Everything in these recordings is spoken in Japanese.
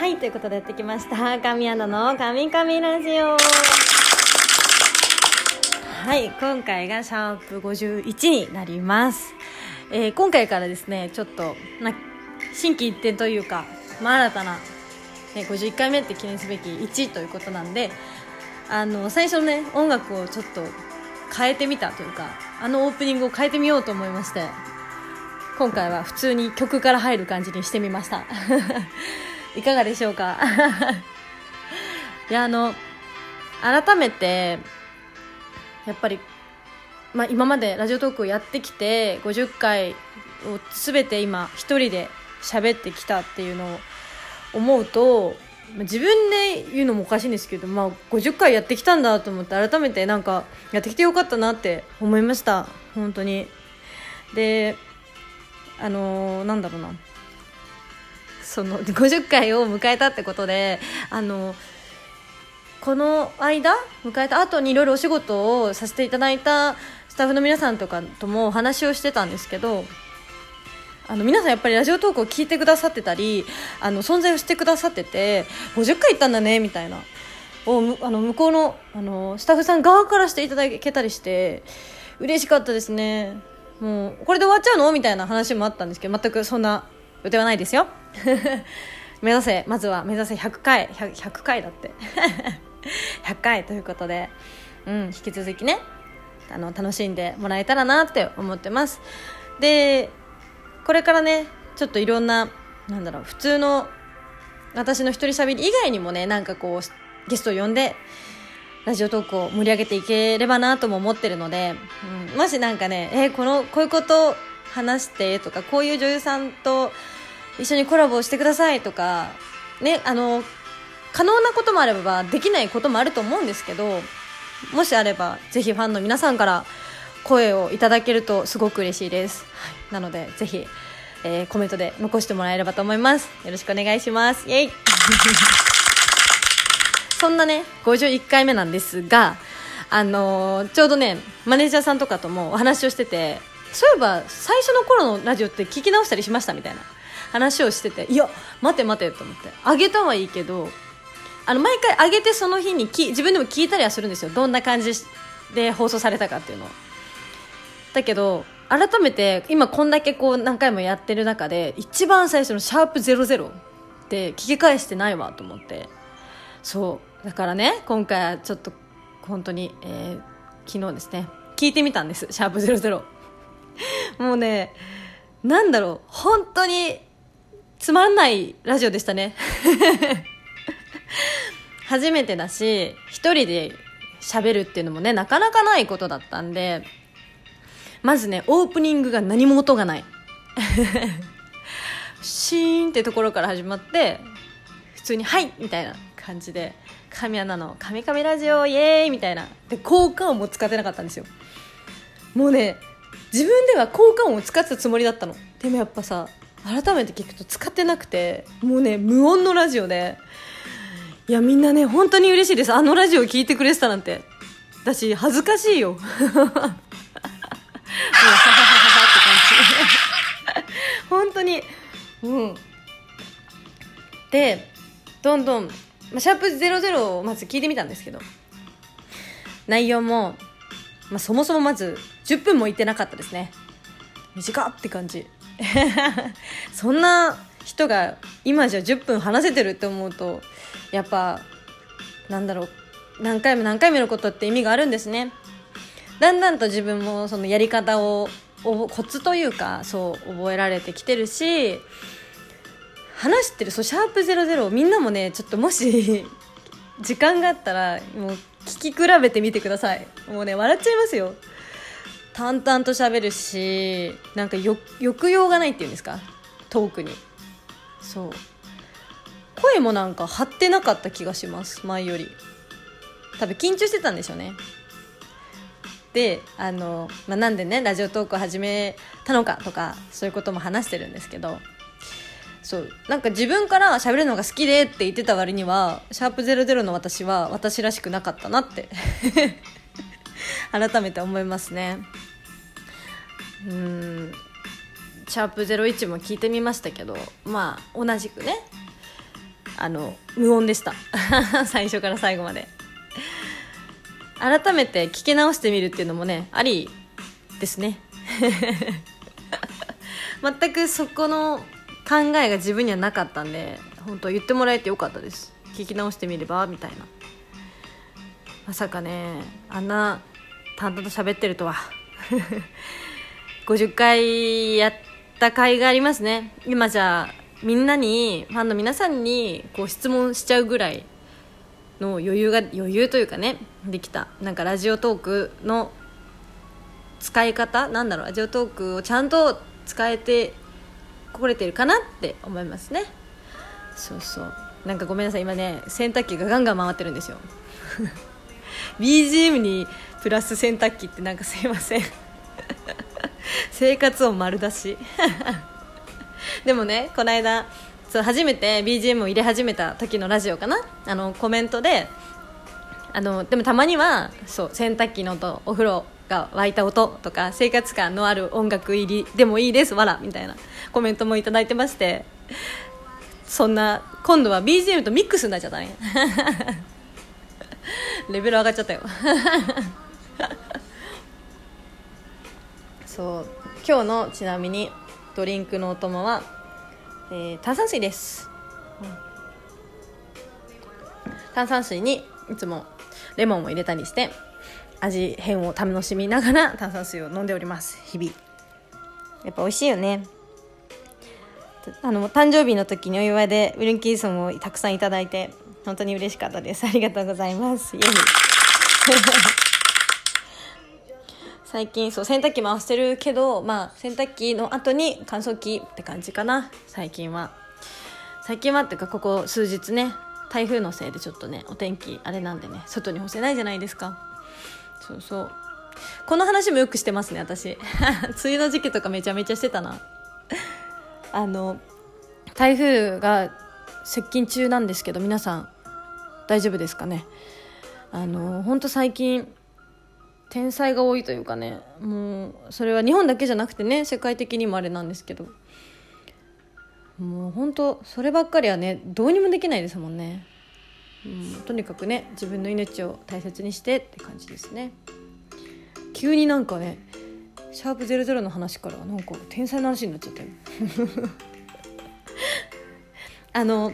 はいということでやってきました神アナの「神々ラジオ」はい今回がシャープ51になります、えー今回からですねちょっと、まあ、心機一転というか、まあ、新たな、ね、51回目って記念すべき1ということなんであの最初のね音楽をちょっと変えてみたというかあのオープニングを変えてみようと思いまして今回は普通に曲から入る感じにしてみました。いかがでしょうか？いやあの改めてやっぱり、まあ、今までラジオトークをやってきて50回を全て今一人で喋ってきたっていうのを思うと自分で言うのもおかしいんですけど、まあ、50回やってきたんだと思って改めてなんかやってきてよかったなって思いました。本当に。であのーなんだろうな。その50回を迎えたってことであのこの間迎えた後にいろいろお仕事をさせていただいたスタッフの皆さんとかともお話をしてたんですけどあの皆さんやっぱりラジオトークを聞いてくださってたりあの存在をしてくださってて50回行ったんだねみたいなをあの向こうのあのスタッフさん側からしていただけたりして嬉しかったですね。もうこれで終わっちゃうの？みたいな話もあったんですけど全くそんな予定はないですよ。目指せまずは目指せ100回 100, 100回だって。100回ということで、うん、引き続きねあの楽しんでもらえたらなって思ってます。でこれからねちょっといろんななんだろう普通の私の一人喋り以外にもねなんかこうゲストを呼んでラジオトークを盛り上げていければなとも思ってるので、うん、もしなんかね、えーこのこういうこと話してとかこういう女優さんと一緒にコラボしてくださいとかねあの可能なこともあればできないこともあると思うんですけどもしあればぜひファンの皆さんから声をいただけるとすごく嬉しいです、はい、なのでぜひ、えーコメントで残してもらえればと思います。よろしくお願いします。イエイ。そんなね51回目なんですがあのーちょうどねマネージャーさんとかともお話をしててそういえば最初の頃のラジオって聞き直したりしましたみたいな。話をしてていや待て待てと思って。あげたはいいけどあの毎回上げてその日にき自分でも聞いたりはするんですよ。どんな感じで放送されたかっていうの。だけど改めて今こんだけこう何回もやってる中で一番最初の「シャープ #00」って聞き返してないわと思って。そう。だからね今回はちょっと本当に、えー昨日ですね。聞いてみたんです「シャープ #00」もうねなんだろう。本当につまんないラジオでしたね 初めてだし一人で喋るっていうのもねなかなかないことだったんでまずねオープニングが何も音がない シーンってところから始まって普通に「はい!」みたいな感じで「神アナの神々ラジオイエーイ!」みたいなで効果音も使ってなかったんですよもうね自分では効果音を使ってたつもりだったのでもやっぱさ改めて聞くと使ってなくてもうね無音のラジオで。いやみんなね本当に嬉しいです。あのラジオ聞いてくれてたなんて。だし恥ずかしいよ。もうハハハハって感じ。本当に。うん。でどんどん、まあ、シャープ00をまず聞いてみたんですけど。内容も、まあ、そもそもまず10分もいってなかったですね。短って感じ。そんな人が今じゃ10分話せてるって思うとやっぱなんだろう何回も何回ものことって意味があるんですね。だんだんと自分もそのやり方をコツというかそう覚えられてきてるし話してるそうシャープ00みんなもねちょっともし時間があったらもう聞き比べてみてください。もうね笑っちゃいますよ。淡々と喋るしなんか抑揚がないっていうんですか？トークに。そう。声もなんか張ってなかった気がします前より。多分緊張してたんでしょうね。であの、まあ、なんでねラジオトークを始めたのかとかそういうことも話してるんですけど。そう。なんか自分から喋るのが好きでって言ってた割にはシャープ00の私は私らしくなかったなって。改めて思いますね。うん。シャープ01も聞いてみましたけどまあ同じくねあの無音でした。最初から最後まで。改めて聞き直してみるっていうのもねありですね。全くそこの考えが自分にはなかったんで本当言ってもらえてよかったです。聞き直してみればみたいな。まさかねあんな淡々と喋ってるとは。50回やった回がありますね。今じゃあみんなにファンの皆さんにこう質問しちゃうぐらいの余裕が余裕というかねできた。なんかラジオトークの使い方なんだろうラジオトークをちゃんと使えてこれてるかなって思いますね。そうそう。なんかごめんなさい。今ね洗濯機がガンガン回ってるんですよ。BGM にプラス洗濯機ってなんかすいません。生活音丸出し。でもねこの間そう初めて BGM を入れ始めた時のラジオかな？あのコメントであのでもたまにはそう洗濯機の音お風呂が沸いた音とか生活感のある音楽入りでもいいですわらみたいなコメントも頂いてまして。そんな今度は BGM とミックスになっちゃったね。レベル上がっちゃったよ。そう今日のちなみにドリンクのお供は、えー、炭酸水です、うん、炭酸水にいつもレモンを入れたりして味変を楽しみながら炭酸水を飲んでおります日々。やっぱ美味しいよね。あの誕生日の時にお祝いでウルンキーソンをたくさんいただいて本当に嬉しかったです。ありがとうございます。イエイ最近そう洗濯機回してるけどまあ洗濯機の後に乾燥機って感じかな。最近は。最近はっていうかここ数日ね台風のせいでちょっとねお天気あれなんでね外に干せないじゃないですか。そうそう。この話もよくしてますね私。梅雨の時期とかめちゃめちゃしてたな。あの台風が接近中なんですけど皆さん大丈夫ですかね？あの本当最近天才が多いというかねもうそれは日本だけじゃなくてね世界的にもあれなんですけど。もう本当そればっかりはねどうにもできないですもんね、うん、とにかくね自分の命を大切にしてって感じですね。急になんかねシャープ00の話からなんか天才の話になっちゃったよ。あの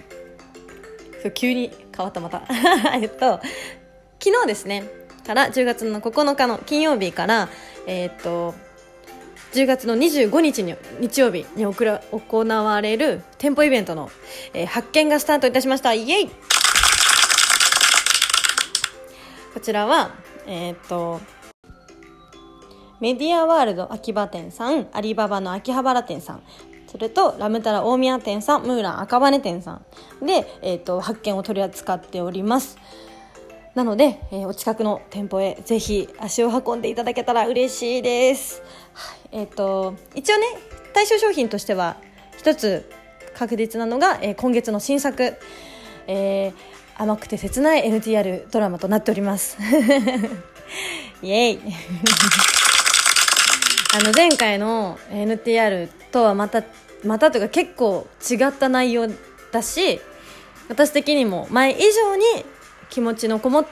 急に変わったまた。えっと昨日ですねから10月の9日の金曜日からえー、っと10月の25日に日曜日に行われる店舗イベントの、えー、発見がスタートいたしました。イエイ！こちらはえー、っとメディアワールド秋葉店さん、アリババの秋葉原店さん、それとラムタラ大宮店さん、ムーラン赤羽店さん。で、えっ、と、発見を取り扱っております。なので、えー、お近くの店舗へぜひ足を運んでいただけたら嬉しいです。はい、えっ、ー、と、一応ね、対象商品としては、一つ確実なのが、えー、今月の新作、えー、甘くて切ない NTR ドラマとなっております。イエイ あの前回の NTR とはまたまたというか結構違った内容だし私的にも前以上に気持ちのこもっ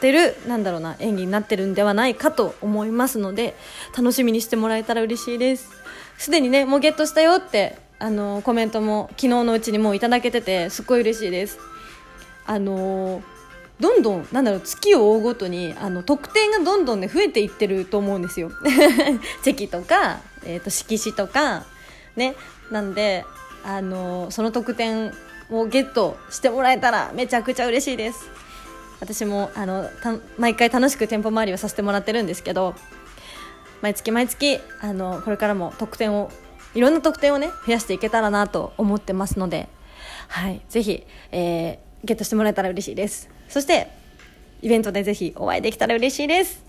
てるなんだろうな演技になってるんではないかと思いますので楽しみにしてもらえたら嬉しいです。すでにねもうゲットしたよってあのコメントも昨日のうちにもういただけててすっごい嬉しいです。あのどんどんなんだろう月を追うごとにあの得点がどんどんね増えていってると思うんですよ。チェキとか、えーと、色紙とかね。なんであのその得点をゲットしてもらえたらめちゃくちゃ嬉しいです。私もあの毎回楽しく店舗回りをさせてもらってるんですけど毎月毎月あのこれからも得点をいろんな得点をね増やしていけたらなと思ってますので、はい、ぜひ、えー、ゲットしてもらえたら嬉しいです。そしてイベントでぜひお会いできたら嬉しいです、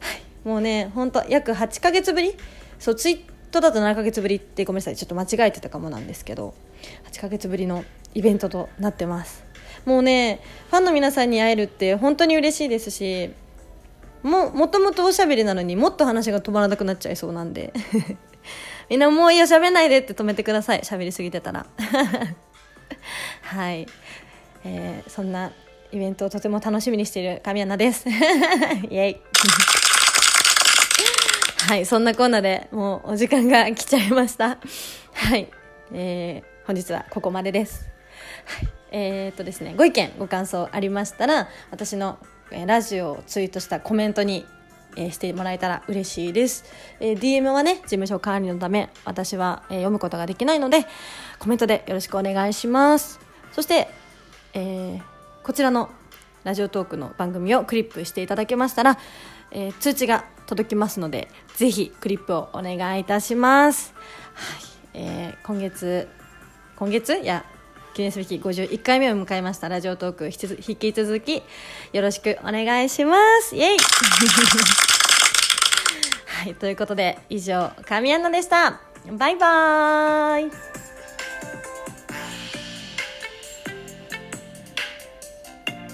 はい、もうね本当約8ヶ月ぶり？そうツイートだと7ヶ月ぶりってごめんなさいちょっと間違えてたかもなんですけど8ヶ月ぶりのイベントとなってます。もうねファンの皆さんに会えるって本当に嬉しいですしももともとおしゃべりなのにもっと話が止まらなくなっちゃいそうなんで。みんなもういいよ喋んないでって止めてください。喋りすぎてたら。はい。えー、そんなイベントをとても楽しみにしている神アナです。イエイ。はいそんなコーナーでもうお時間が来ちゃいました。はい、えー、本日はここまでです、はい、えー、っとですねご意見ご感想ありましたら私のラジオをツイートしたコメントにえー、してもらえたら嬉しいです、えー、DM はね事務所管理のため私は、えー、読むことができないのでコメントでよろしくお願いします。そして、えー、こちらのラジオトークの番組をクリップしていただけましたら、えー、通知が届きますのでぜひクリップをお願いいたします、はい。えー、今月今月？いや記念すべき51回目を迎えました。ラジオトーク引き続きよろしくお願いします。イエイ！はいということで以上神アンナでした。バイバーイ！